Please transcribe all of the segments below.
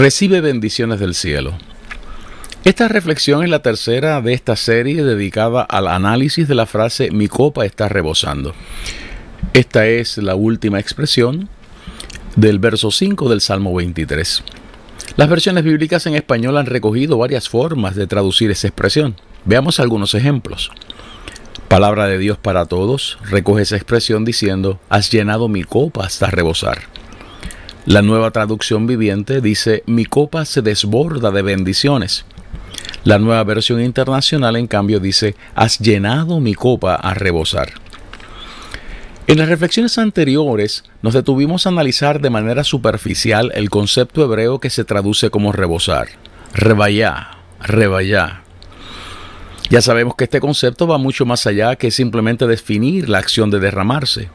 Recibe bendiciones del cielo. Esta reflexión es la tercera de esta serie dedicada al análisis de la frase mi copa está rebosando. Esta es la última expresión del verso 5 del Salmo 23. Las versiones bíblicas en español han recogido varias formas de traducir esa expresión. Veamos algunos ejemplos. Palabra de Dios para todos recoge esa expresión diciendo, has llenado mi copa hasta rebosar. La nueva traducción viviente dice, mi copa se desborda de bendiciones. La nueva versión internacional, en cambio, dice, has llenado mi copa a rebosar. En las reflexiones anteriores nos detuvimos a analizar de manera superficial el concepto hebreo que se traduce como rebosar, rebayá, rebayá. Ya sabemos que este concepto va mucho más allá que simplemente definir la acción de derramarse.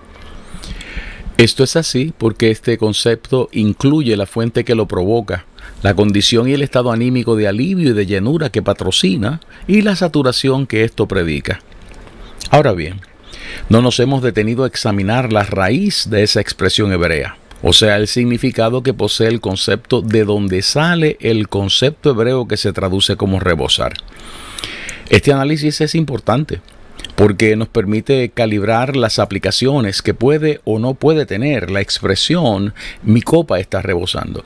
Esto es así porque este concepto incluye la fuente que lo provoca, la condición y el estado anímico de alivio y de llenura que patrocina y la saturación que esto predica. Ahora bien, no nos hemos detenido a examinar la raíz de esa expresión hebrea, o sea, el significado que posee el concepto de donde sale el concepto hebreo que se traduce como rebosar. Este análisis es importante porque nos permite calibrar las aplicaciones que puede o no puede tener la expresión mi copa está rebosando.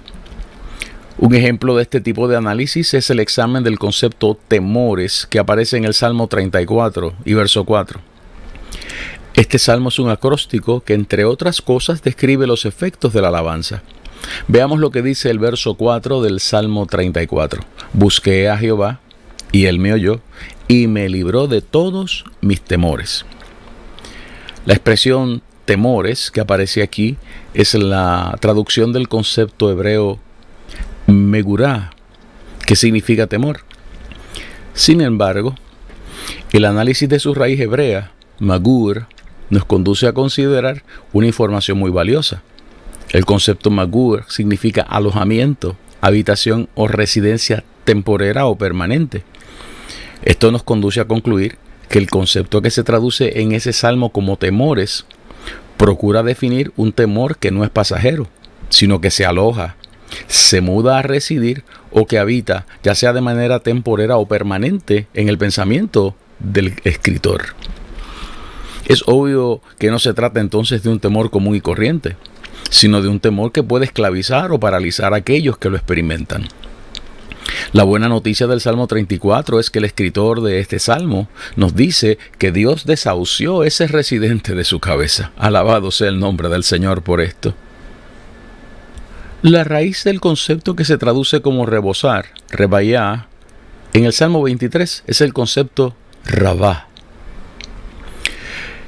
Un ejemplo de este tipo de análisis es el examen del concepto temores que aparece en el Salmo 34 y verso 4. Este salmo es un acróstico que entre otras cosas describe los efectos de la alabanza. Veamos lo que dice el verso 4 del Salmo 34. Busqué a Jehová y él me oyó y me libró de todos mis temores. La expresión temores que aparece aquí es la traducción del concepto hebreo megurá, que significa temor. Sin embargo, el análisis de su raíz hebrea, magur, nos conduce a considerar una información muy valiosa. El concepto magur significa alojamiento, habitación o residencia temporera o permanente. Esto nos conduce a concluir que el concepto que se traduce en ese salmo como temores procura definir un temor que no es pasajero, sino que se aloja, se muda a residir o que habita, ya sea de manera temporera o permanente, en el pensamiento del escritor. Es obvio que no se trata entonces de un temor común y corriente, sino de un temor que puede esclavizar o paralizar a aquellos que lo experimentan. La buena noticia del Salmo 34 es que el escritor de este salmo nos dice que Dios desahució ese residente de su cabeza. Alabado sea el nombre del Señor por esto. La raíz del concepto que se traduce como rebosar, rebayá, en el Salmo 23 es el concepto rabá.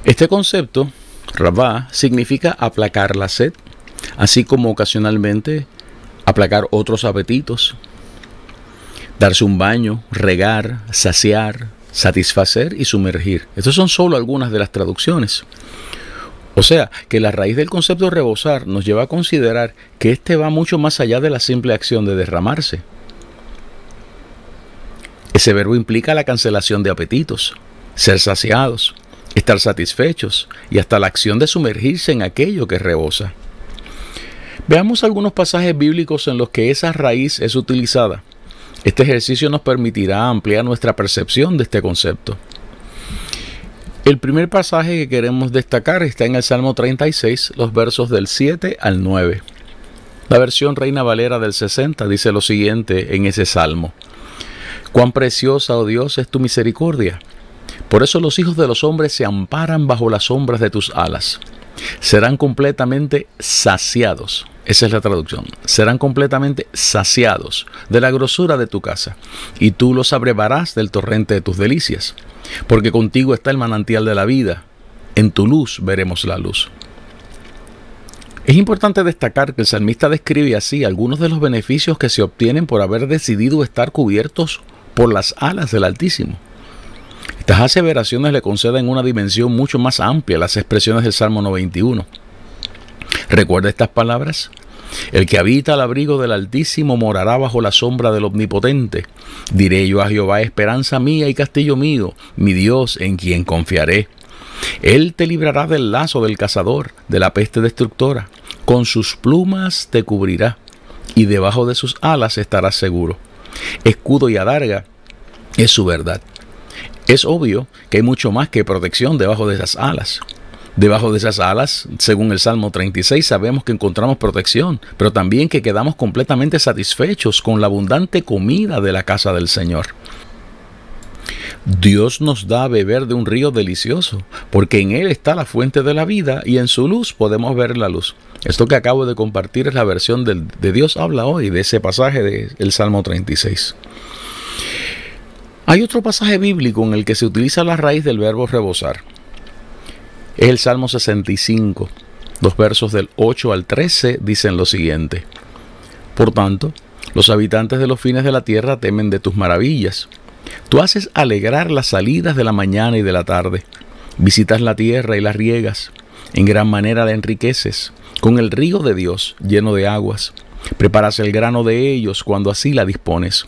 Este concepto, rabá, significa aplacar la sed, así como ocasionalmente aplacar otros apetitos, darse un baño, regar, saciar, satisfacer y sumergir. Estas son solo algunas de las traducciones. O sea, que la raíz del concepto rebosar nos lleva a considerar que este va mucho más allá de la simple acción de derramarse. Ese verbo implica la cancelación de apetitos, ser saciados, estar satisfechos y hasta la acción de sumergirse en aquello que rebosa. Veamos algunos pasajes bíblicos en los que esa raíz es utilizada este ejercicio nos permitirá ampliar nuestra percepción de este concepto. El primer pasaje que queremos destacar está en el Salmo 36, los versos del 7 al 9. La versión Reina Valera del 60 dice lo siguiente en ese salmo. Cuán preciosa, oh Dios, es tu misericordia. Por eso los hijos de los hombres se amparan bajo las sombras de tus alas serán completamente saciados. Esa es la traducción. Serán completamente saciados de la grosura de tu casa, y tú los abrevarás del torrente de tus delicias, porque contigo está el manantial de la vida. En tu luz veremos la luz. Es importante destacar que el salmista describe así algunos de los beneficios que se obtienen por haber decidido estar cubiertos por las alas del Altísimo. Estas aseveraciones le conceden una dimensión mucho más amplia a las expresiones del Salmo 91. ¿Recuerda estas palabras? El que habita al abrigo del Altísimo morará bajo la sombra del Omnipotente. Diré yo a Jehová, esperanza mía y castillo mío, mi Dios en quien confiaré. Él te librará del lazo del cazador, de la peste destructora. Con sus plumas te cubrirá, y debajo de sus alas estarás seguro. Escudo y adarga es su verdad. Es obvio que hay mucho más que protección debajo de esas alas. Debajo de esas alas, según el Salmo 36, sabemos que encontramos protección, pero también que quedamos completamente satisfechos con la abundante comida de la casa del Señor. Dios nos da a beber de un río delicioso, porque en Él está la fuente de la vida y en su luz podemos ver la luz. Esto que acabo de compartir es la versión de, Dios habla hoy de ese pasaje del Salmo 36. Hay otro pasaje bíblico en el que se utiliza la raíz del verbo rebosar. Es el Salmo 65. Los versos del 8 al 13 dicen lo siguiente. Por tanto, los habitantes de los fines de la tierra temen de tus maravillas. Tú haces alegrar las salidas de la mañana y de la tarde. Visitas la tierra y la riegas. En gran manera la enriqueces, con el río de Dios lleno de aguas. Preparas el grano de ellos cuando así la dispones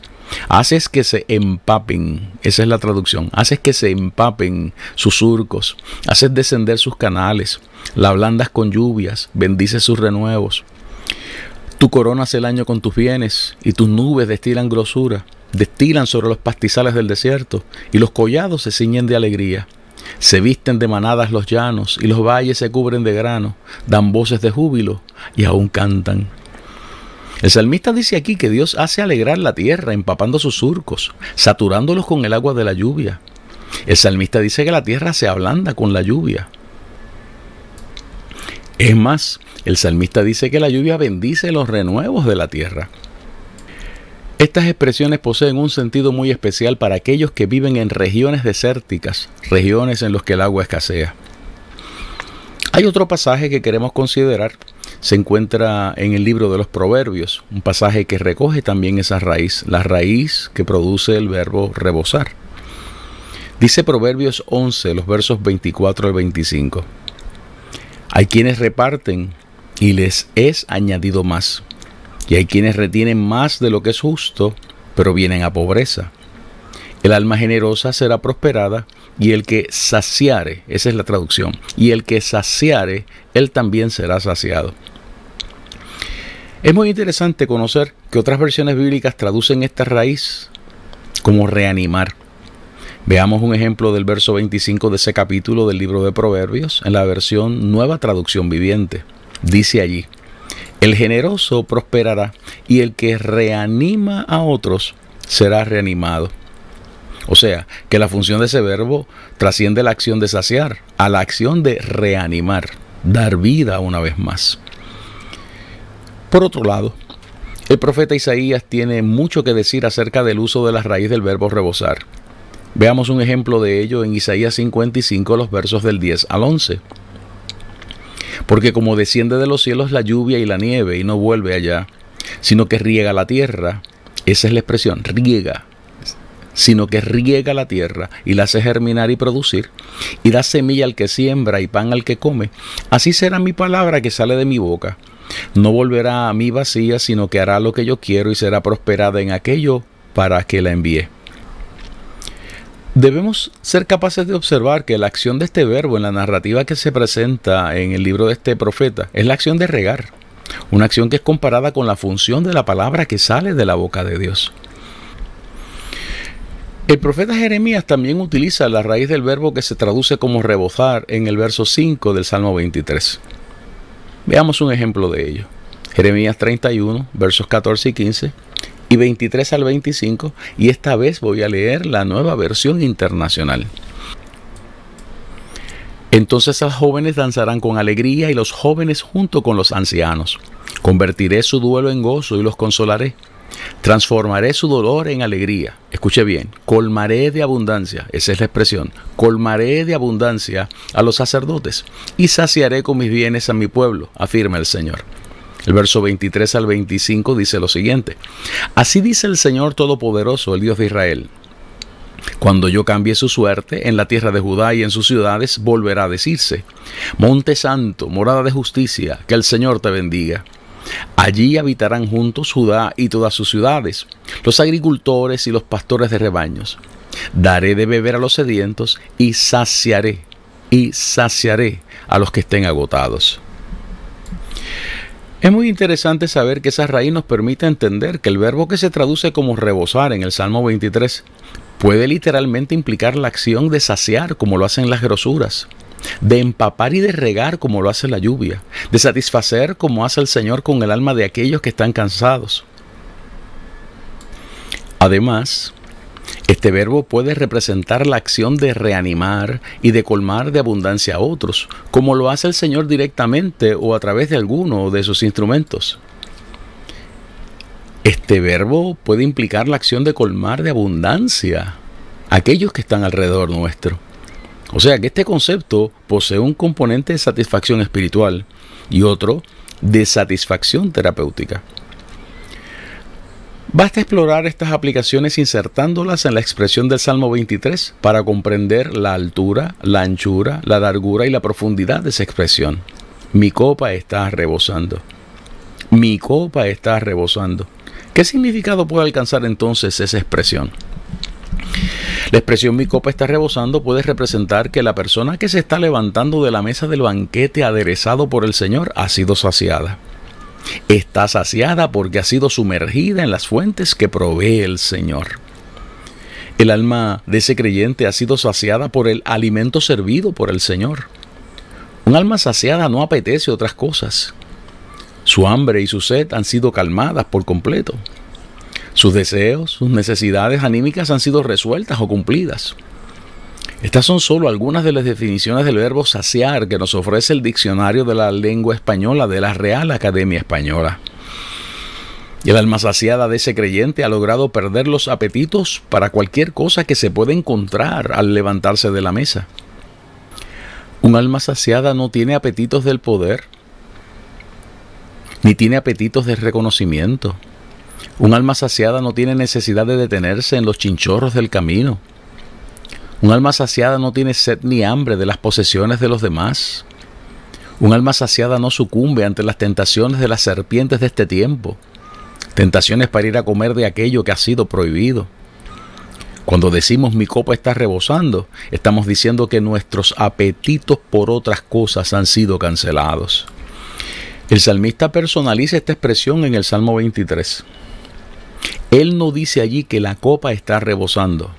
Haces que se empapen, esa es la traducción, haces que se empapen sus surcos, haces descender sus canales, la blandas con lluvias, bendices sus renuevos. Tú coronas el año con tus bienes y tus nubes destilan grosura, destilan sobre los pastizales del desierto y los collados se ciñen de alegría. Se visten de manadas los llanos y los valles se cubren de grano, dan voces de júbilo y aún cantan. El salmista dice aquí que Dios hace alegrar la tierra empapando sus surcos, saturándolos con el agua de la lluvia. El salmista dice que la tierra se ablanda con la lluvia. Es más, el salmista dice que la lluvia bendice los renuevos de la tierra. Estas expresiones poseen un sentido muy especial para aquellos que viven en regiones desérticas, regiones en las que el agua escasea. Hay otro pasaje que queremos considerar se encuentra en el libro de los Proverbios, un pasaje que recoge también esa raíz, la raíz que produce el verbo rebosar. Dice Proverbios 11, los versos 24 al 25. Hay quienes reparten y les es añadido más, y hay quienes retienen más de lo que es justo, pero vienen a pobreza. El alma generosa será prosperada y el que saciare, esa es la traducción, y el que saciare, él también será saciado. Es muy interesante conocer que otras versiones bíblicas traducen esta raíz como reanimar. Veamos un ejemplo del verso 25 de ese capítulo del libro de Proverbios en la versión Nueva Traducción Viviente. Dice allí, el generoso prosperará y el que reanima a otros será reanimado. O sea, que la función de ese verbo trasciende la acción de saciar a la acción de reanimar, dar vida una vez más. Por otro lado, el profeta Isaías tiene mucho que decir acerca del uso de la raíz del verbo rebosar. Veamos un ejemplo de ello en Isaías 55, los versos del 10 al 11. Porque como desciende de los cielos la lluvia y la nieve y no vuelve allá, sino que riega la tierra, esa es la expresión, riega, sino que riega la tierra y la hace germinar y producir, y da semilla al que siembra y pan al que come, así será mi palabra que sale de mi boca no volverá a mí vacía, sino que hará lo que yo quiero y será prosperada en aquello para que la envíe. Debemos ser capaces de observar que la acción de este verbo en la narrativa que se presenta en el libro de este profeta es la acción de regar, una acción que es comparada con la función de la palabra que sale de la boca de Dios. El profeta Jeremías también utiliza la raíz del verbo que se traduce como rebozar en el verso 5 del Salmo 23. Veamos un ejemplo de ello. Jeremías 31, versos 14 y 15 y 23 al 25, y esta vez voy a leer la nueva versión internacional. Entonces las jóvenes danzarán con alegría y los jóvenes junto con los ancianos. Convertiré su duelo en gozo y los consolaré Transformaré su dolor en alegría. Escuche bien, colmaré de abundancia, esa es la expresión, colmaré de abundancia a los sacerdotes y saciaré con mis bienes a mi pueblo, afirma el Señor. El verso 23 al 25 dice lo siguiente, así dice el Señor Todopoderoso, el Dios de Israel. Cuando yo cambie su suerte, en la tierra de Judá y en sus ciudades volverá a decirse, Monte Santo, morada de justicia, que el Señor te bendiga. Allí habitarán juntos Judá y todas sus ciudades, los agricultores y los pastores de rebaños. Daré de beber a los sedientos y saciaré, y saciaré a los que estén agotados. Es muy interesante saber que esa raíz nos permite entender que el verbo que se traduce como rebosar en el Salmo 23 puede literalmente implicar la acción de saciar como lo hacen las grosuras de empapar y de regar como lo hace la lluvia, de satisfacer como hace el Señor con el alma de aquellos que están cansados. Además, este verbo puede representar la acción de reanimar y de colmar de abundancia a otros, como lo hace el Señor directamente o a través de alguno de sus instrumentos. Este verbo puede implicar la acción de colmar de abundancia a aquellos que están alrededor nuestro. O sea que este concepto posee un componente de satisfacción espiritual y otro de satisfacción terapéutica. Basta explorar estas aplicaciones insertándolas en la expresión del Salmo 23 para comprender la altura, la anchura, la largura y la profundidad de esa expresión. Mi copa está rebosando. Mi copa está rebosando. ¿Qué significado puede alcanzar entonces esa expresión? La expresión mi copa está rebosando puede representar que la persona que se está levantando de la mesa del banquete aderezado por el Señor ha sido saciada. Está saciada porque ha sido sumergida en las fuentes que provee el Señor. El alma de ese creyente ha sido saciada por el alimento servido por el Señor. Un alma saciada no apetece otras cosas. Su hambre y su sed han sido calmadas por completo. Sus deseos, sus necesidades anímicas han sido resueltas o cumplidas. Estas son solo algunas de las definiciones del verbo saciar que nos ofrece el diccionario de la lengua española de la Real Academia Española. Y el alma saciada de ese creyente ha logrado perder los apetitos para cualquier cosa que se pueda encontrar al levantarse de la mesa. Un alma saciada no tiene apetitos del poder, ni tiene apetitos de reconocimiento, un alma saciada no tiene necesidad de detenerse en los chinchorros del camino. Un alma saciada no tiene sed ni hambre de las posesiones de los demás. Un alma saciada no sucumbe ante las tentaciones de las serpientes de este tiempo. Tentaciones para ir a comer de aquello que ha sido prohibido. Cuando decimos mi copa está rebosando, estamos diciendo que nuestros apetitos por otras cosas han sido cancelados. El salmista personaliza esta expresión en el Salmo 23. Él no dice allí que la copa está rebosando.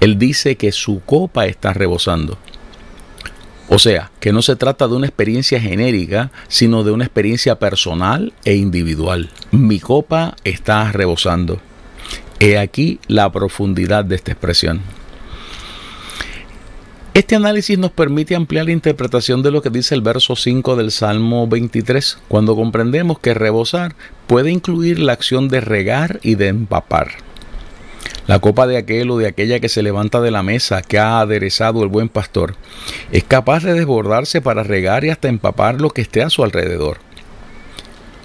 Él dice que su copa está rebosando. O sea, que no se trata de una experiencia genérica, sino de una experiencia personal e individual. Mi copa está rebosando. He aquí la profundidad de esta expresión. Este análisis nos permite ampliar la interpretación de lo que dice el verso 5 del Salmo 23, cuando comprendemos que rebosar puede incluir la acción de regar y de empapar. La copa de aquel o de aquella que se levanta de la mesa que ha aderezado el buen pastor es capaz de desbordarse para regar y hasta empapar lo que esté a su alrededor.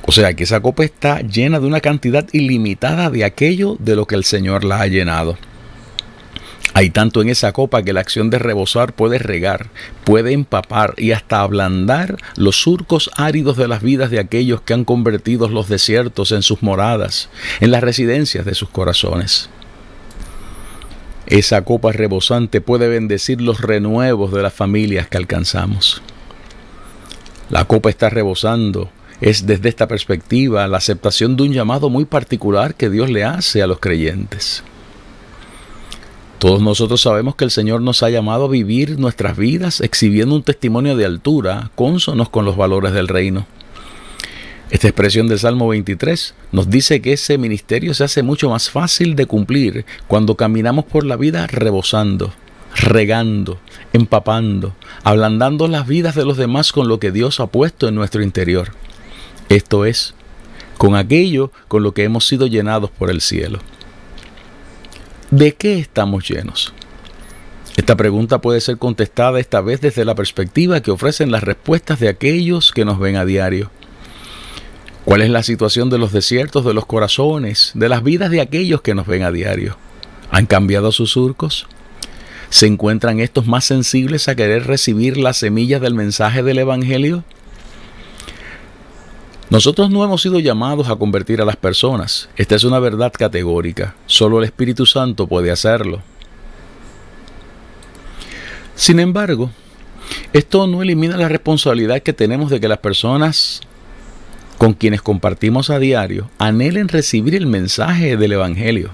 O sea que esa copa está llena de una cantidad ilimitada de aquello de lo que el Señor la ha llenado. Hay tanto en esa copa que la acción de rebosar puede regar, puede empapar y hasta ablandar los surcos áridos de las vidas de aquellos que han convertido los desiertos en sus moradas, en las residencias de sus corazones. Esa copa rebosante puede bendecir los renuevos de las familias que alcanzamos. La copa está rebosando. Es desde esta perspectiva la aceptación de un llamado muy particular que Dios le hace a los creyentes. Todos nosotros sabemos que el Señor nos ha llamado a vivir nuestras vidas exhibiendo un testimonio de altura, cónsonos con los valores del reino. Esta expresión del Salmo 23 nos dice que ese ministerio se hace mucho más fácil de cumplir cuando caminamos por la vida rebosando, regando, empapando, ablandando las vidas de los demás con lo que Dios ha puesto en nuestro interior. Esto es, con aquello con lo que hemos sido llenados por el cielo. ¿De qué estamos llenos? Esta pregunta puede ser contestada esta vez desde la perspectiva que ofrecen las respuestas de aquellos que nos ven a diario. ¿Cuál es la situación de los desiertos, de los corazones, de las vidas de aquellos que nos ven a diario? ¿Han cambiado sus surcos? ¿Se encuentran estos más sensibles a querer recibir las semillas del mensaje del Evangelio? Nosotros no hemos sido llamados a convertir a las personas. Esta es una verdad categórica. Solo el Espíritu Santo puede hacerlo. Sin embargo, esto no elimina la responsabilidad que tenemos de que las personas con quienes compartimos a diario anhelen recibir el mensaje del Evangelio.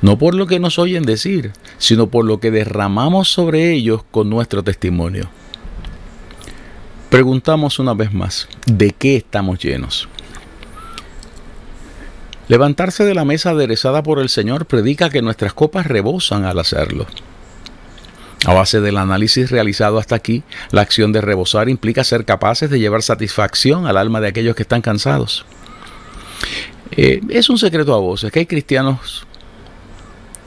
No por lo que nos oyen decir, sino por lo que derramamos sobre ellos con nuestro testimonio. Preguntamos una vez más, ¿de qué estamos llenos? Levantarse de la mesa aderezada por el Señor predica que nuestras copas rebosan al hacerlo. A base del análisis realizado hasta aquí, la acción de rebosar implica ser capaces de llevar satisfacción al alma de aquellos que están cansados. Eh, es un secreto a voces que hay cristianos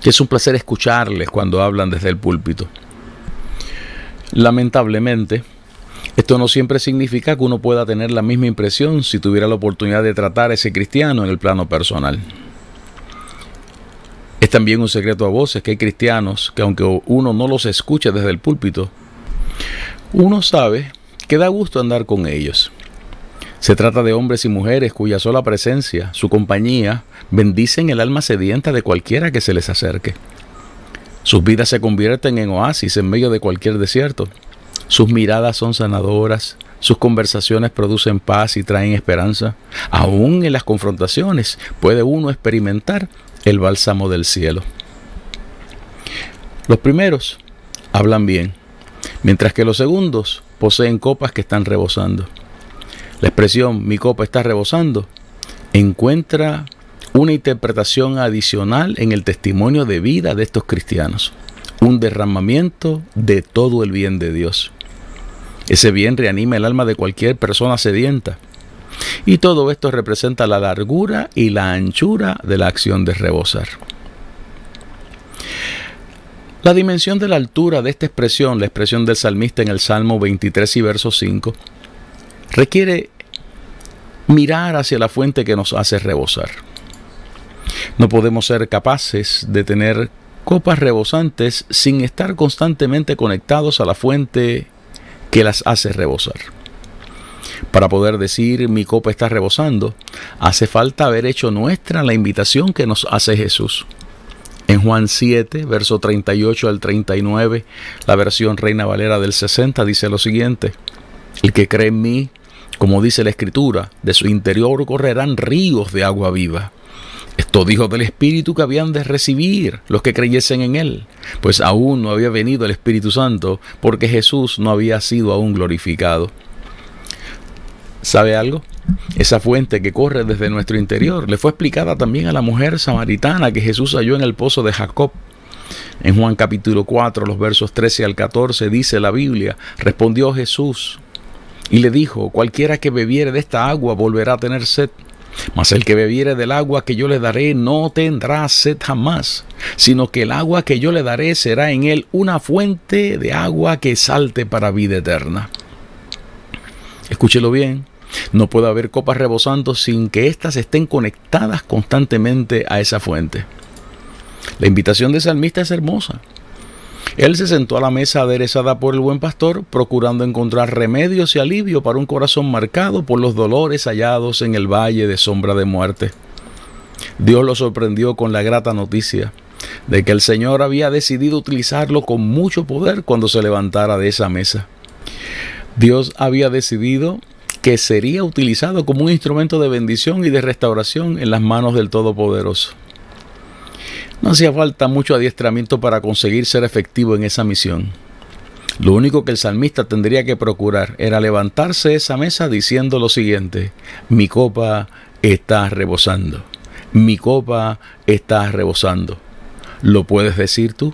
que es un placer escucharles cuando hablan desde el púlpito. Lamentablemente, esto no siempre significa que uno pueda tener la misma impresión si tuviera la oportunidad de tratar a ese cristiano en el plano personal. Es también un secreto a voces que hay cristianos que aunque uno no los escuche desde el púlpito, uno sabe que da gusto andar con ellos. Se trata de hombres y mujeres cuya sola presencia, su compañía, bendicen el alma sedienta de cualquiera que se les acerque. Sus vidas se convierten en oasis en medio de cualquier desierto. Sus miradas son sanadoras, sus conversaciones producen paz y traen esperanza. Aún en las confrontaciones puede uno experimentar el bálsamo del cielo. Los primeros hablan bien, mientras que los segundos poseen copas que están rebosando. La expresión mi copa está rebosando encuentra una interpretación adicional en el testimonio de vida de estos cristianos, un derramamiento de todo el bien de Dios. Ese bien reanima el alma de cualquier persona sedienta. Y todo esto representa la largura y la anchura de la acción de rebosar. La dimensión de la altura de esta expresión, la expresión del salmista en el Salmo 23 y verso 5, requiere mirar hacia la fuente que nos hace rebosar. No podemos ser capaces de tener copas rebosantes sin estar constantemente conectados a la fuente que las hace rebosar. Para poder decir mi copa está rebosando, hace falta haber hecho nuestra la invitación que nos hace Jesús. En Juan 7, verso 38 al 39, la versión Reina Valera del 60 dice lo siguiente: El que cree en mí, como dice la Escritura, de su interior correrán ríos de agua viva. Esto dijo del Espíritu que habían de recibir los que creyesen en Él, pues aún no había venido el Espíritu Santo, porque Jesús no había sido aún glorificado. ¿Sabe algo? Esa fuente que corre desde nuestro interior le fue explicada también a la mujer samaritana que Jesús halló en el pozo de Jacob. En Juan capítulo 4, los versos 13 al 14, dice la Biblia, respondió Jesús y le dijo, cualquiera que bebiere de esta agua volverá a tener sed mas el que bebiere del agua que yo le daré no tendrá sed jamás, sino que el agua que yo le daré será en él una fuente de agua que salte para vida eterna. Escúchelo bien. No puede haber copas rebosando sin que éstas estén conectadas constantemente a esa fuente. La invitación de salmista es hermosa. Él se sentó a la mesa aderezada por el buen pastor, procurando encontrar remedios y alivio para un corazón marcado por los dolores hallados en el valle de sombra de muerte. Dios lo sorprendió con la grata noticia de que el Señor había decidido utilizarlo con mucho poder cuando se levantara de esa mesa. Dios había decidido que sería utilizado como un instrumento de bendición y de restauración en las manos del Todopoderoso. No hacía falta mucho adiestramiento para conseguir ser efectivo en esa misión. Lo único que el salmista tendría que procurar era levantarse esa mesa diciendo lo siguiente, mi copa está rebosando, mi copa está rebosando. ¿Lo puedes decir tú?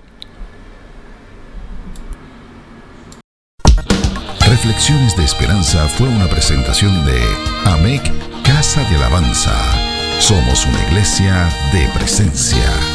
Reflexiones de Esperanza fue una presentación de AMEC Casa de Alabanza. Somos una iglesia de presencia.